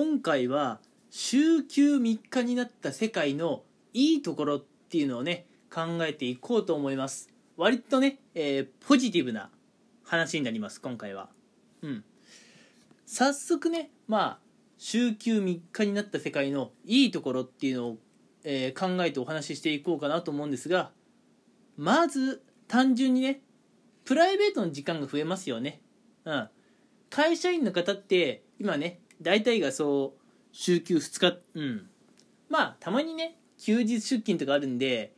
今回は週休3日になった世界のいいところっていうのをね考えていこうと思います。割とね、えー、ポジティブな話になります今回は。うん。早速ねまあ週休3日になった世界のいいところっていうのを、えー、考えてお話ししていこうかなと思うんですがまず単純にねプライベートの時間が増えますよね。うん。会社員の方って今ね大体がそう週休2日。うん。まあたまにね休日出勤とかあるんで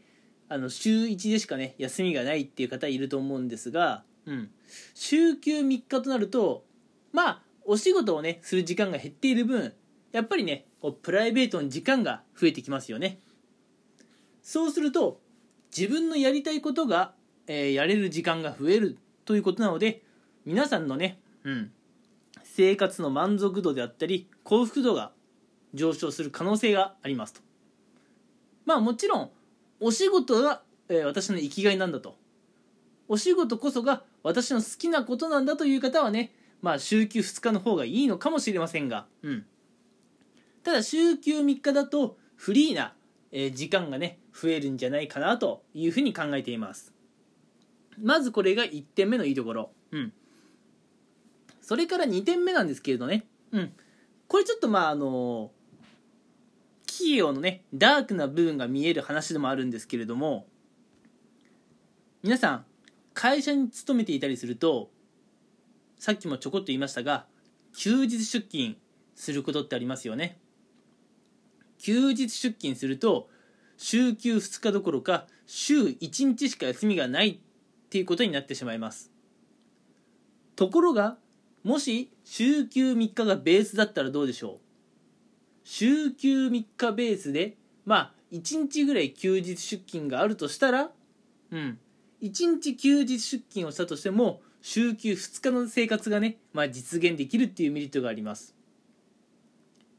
あの週1でしかね休みがないっていう方いると思うんですが、うん、週休3日となるとまあお仕事をねする時間が減っている分やっぱりねこうプライベートの時間が増えてきますよね。そうすると自分のやりたいことが、えー、やれる時間が増えるということなので皆さんのね、うん、生活の満足度であったり幸福度が上昇する可能性がありますと。まあもちろんお仕事が、えー、私の生きがいなんだと。お仕事こそが私の好きなことなんだという方はねまあ週休2日の方がいいのかもしれませんが。うん。ただ週休3日だとフリーな、え、時間がね増えるんじゃないかなというふうに考えています。まずこれが1点目のいいところうん。それから2点目なんですけれどね。うん。これちょっとまああの企業のねダークな部分が見える話でもあるんですけれども皆さん会社に勤めていたりするとさっきもちょこっと言いましたが休日出勤することってありますよね。休日出勤すると週休2日どころか週1日しか休みがないっていうことになってしまいます。ところがもし週休3日がベースだったらどうでしょう？週休3日ベースでまあ1日ぐらい休日出勤があるとしたらうん。1日休日出勤をしたとしても週休2日の生活がね、まあ、実現できるっていうメリットがあります。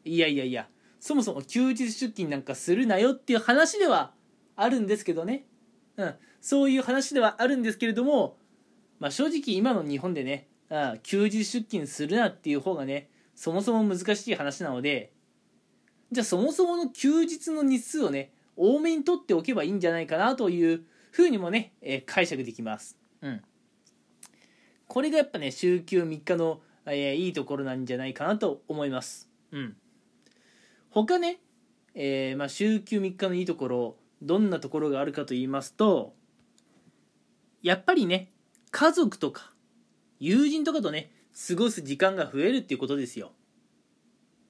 いやいやいやそもそも休日出勤なんかするなよっていう話ではあるんですけどね、うん、そういう話ではあるんですけれども、まあ、正直今の日本でねあ休日出勤するなっていう方がねそもそも難しい話なのでじゃあそもそもの休日の日数をね多めに取っておけばいいんじゃないかなというふうにもね、えー、解釈できます。うん。これがやっぱね週休3日の、えー、いいところなんじゃないかなと思います。うん。他ね、えー、まあ、週休3日のいいところどんなところがあるかと言いますとやっぱりね家族とか友人とかとね過ごす時間が増えるっていうことですよ。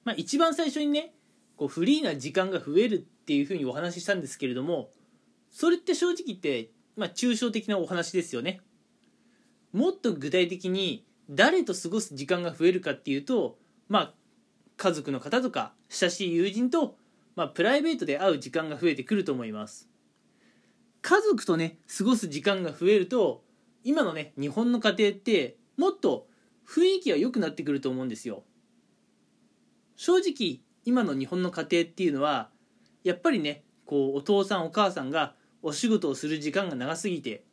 まあ、一番最初にねこうフリーな時間が増えるっていうふうにお話ししたんですけれどもそれって正直言って、まあ、抽象的なお話ですよね。もっと具体的に誰と過ごす時間が増えるかっていうとまあ家族の方とか親しい友人と、まあ、プライベートで会う時間が増えてくると思います家族とね過ごす時間が増えると今のね日本の家庭ってもっと雰囲気が良くなってくると思うんですよ。正直今の日本の家庭っていうのはやっぱりねこうお父さんお母さんがお仕事をする時間が長すぎて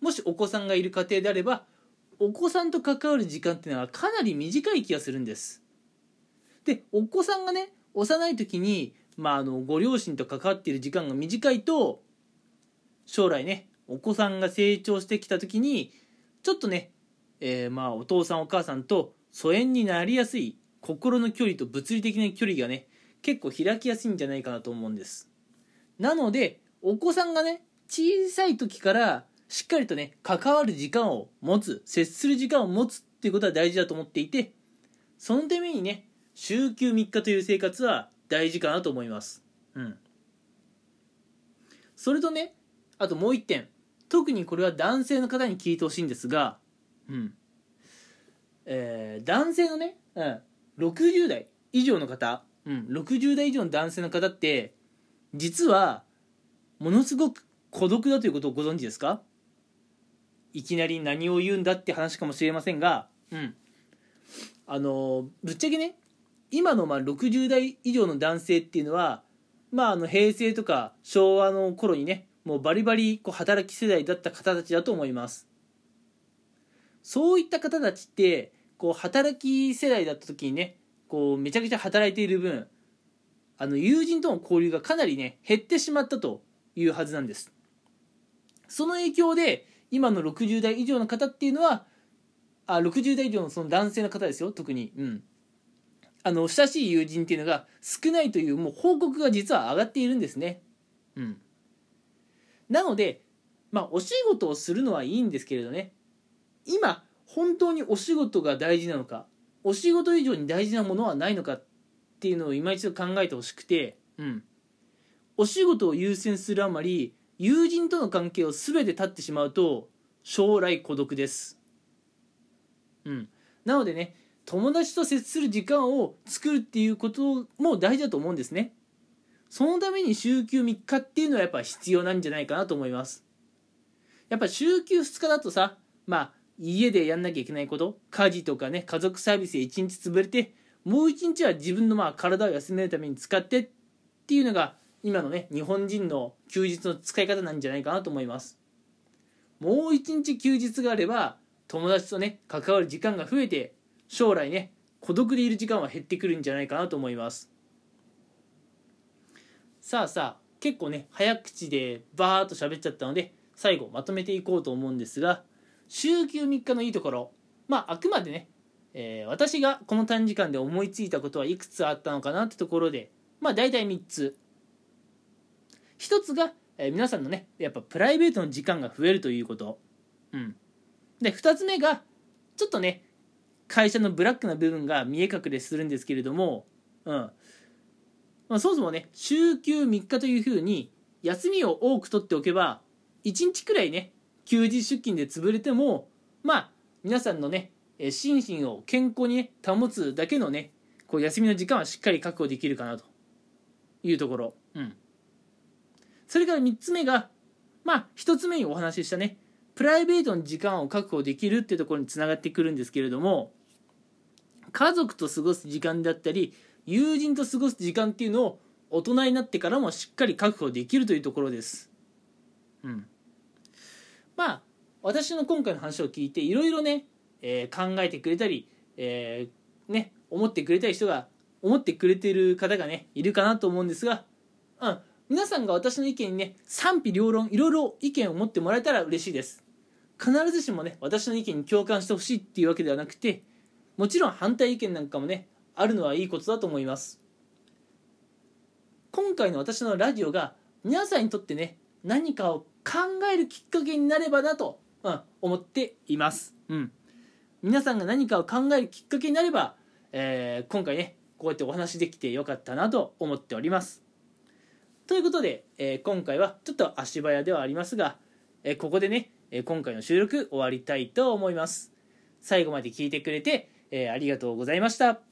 もしお子さんがいる家庭であればお子さんと関わる時間っていうのはかなり短い気がするんです。でお子さんがね幼い時に、まあ、あのご両親と関わっている時間が短いと将来ねお子さんが成長してきた時にちょっとね、えー、まあお父さんお母さんと疎遠になりやすい心の距離と物理的な距離がね結構開きやすいんじゃないかなと思うんです。なのでお子さんがね小さい時からしっかりとね関わる時間を持つ接する時間を持つっていうことは大事だと思っていてそのためにね週休3日という生活は大事かなと思います。うん。それとねあともう一点。特にこれは男性の方に聞いてほしいんですがうん。えー、男性のね、うん、60代以上の方、うん、60代以上の男性の方って実はものすごく孤独だということをご存知ですか？いきなり何を言うんだって話かもしれませんが、うん、あのぶっちゃけね今のまあ60代以上の男性っていうのは、まあ、あの平成とか昭和の頃にねもうバリバリこう働き世代だった方たちだと思います。そういった方たちってこう働き世代だった時にねこうめちゃくちゃ働いている分あの友人との交流がかなりね減ってしまったというはずなんです。その影響で今の60代以上の方っていうのはあ60代以上のその男性の方ですよ特に。うん。あの親しい友人っていうのが少ないというもう報告が実は上がっているんですね。うん。なのでまあお仕事をするのはいいんですけれどね。今本当にお仕事が大事なのかお仕事以上に大事なものはないのかっていうのを今一度考えてほしくてうん。お仕事を優先するあまり友人との関係を全て断ってしまうと将来孤独です。うん。なのでね友達と接する時間を作るっていうことも大事だと思うんですね。そのために週休3日っていうのはやっぱ必要なんじゃないかなと思います。やっぱ週休2日だとさまあ家でやんなきゃいけないこと家事とかね家族サービスで1日潰れてもう1日は自分のまあ体を休めるために使ってっていうのが今のね日本人の休日の使い方なんじゃないかなと思います。もう1日休日があれば友達とね関わる時間が増えて将来ね孤独でいる時間は減ってくるんじゃないかなと思います。さあさあ結構ね早口でバーッと喋っちゃったので最後まとめていこうと思うんですが週休3日のいいところ。まああくまでね、えー、私がこの短時間で思いついたことはいくつあったのかなってところでまあ大体3つ。1つが、えー、皆さんのねやっぱプライベートの時間が増えるということ。うん。で2つ目がちょっとね会社のブラックな部分が見え隠れするんですけれども、うん。まあ、そもそもね週休3日というふうに休みを多く取っておけば1日くらいね休日出勤で潰れてもまあ皆さんのね心身を健康に、ね、保つだけのねこう休みの時間はしっかり確保できるかなと。いうところ、うん、それから3つ目がまあ1つ目にお話ししたねプライベートの時間を確保できるっていうところにつながってくるんですけれども家族と過ごす時間だったり友人と過ごす時間っていうのを大人になってからもしっかり確保できるというところです。うん、まあ私の今回の話を聞いていろいろね、えー、考えてくれたり、えー、ね思ってくれたり人が思ってくれてる方がねいるかなと思うんですが、うん、皆さんが私の意見にね賛否両論いろいろ意見を持ってもらえたら嬉しいです。必ずしもね私の意見に共感してほしいっていうわけではなくてもちろん反対意見なんかもねあるのはいいことだと思います。今回の私のラジオが皆さんにとってね何かを考えるきっかけになればなと、うん、思っています、うん、皆さんが何かを考えるきっかけになれば、えー、今回ねこうやってお話できてよかったなと思っております。ということで、えー、今回はちょっと足早ではありますが、えー、ここでね、え今回の収録終わりたいと思います。最後まで聞いてくれてえ、ありがとうございました。